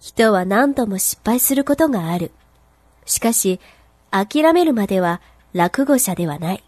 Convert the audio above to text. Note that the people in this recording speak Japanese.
人は何度も失敗することがある。しかし、諦めるまでは落語者ではない。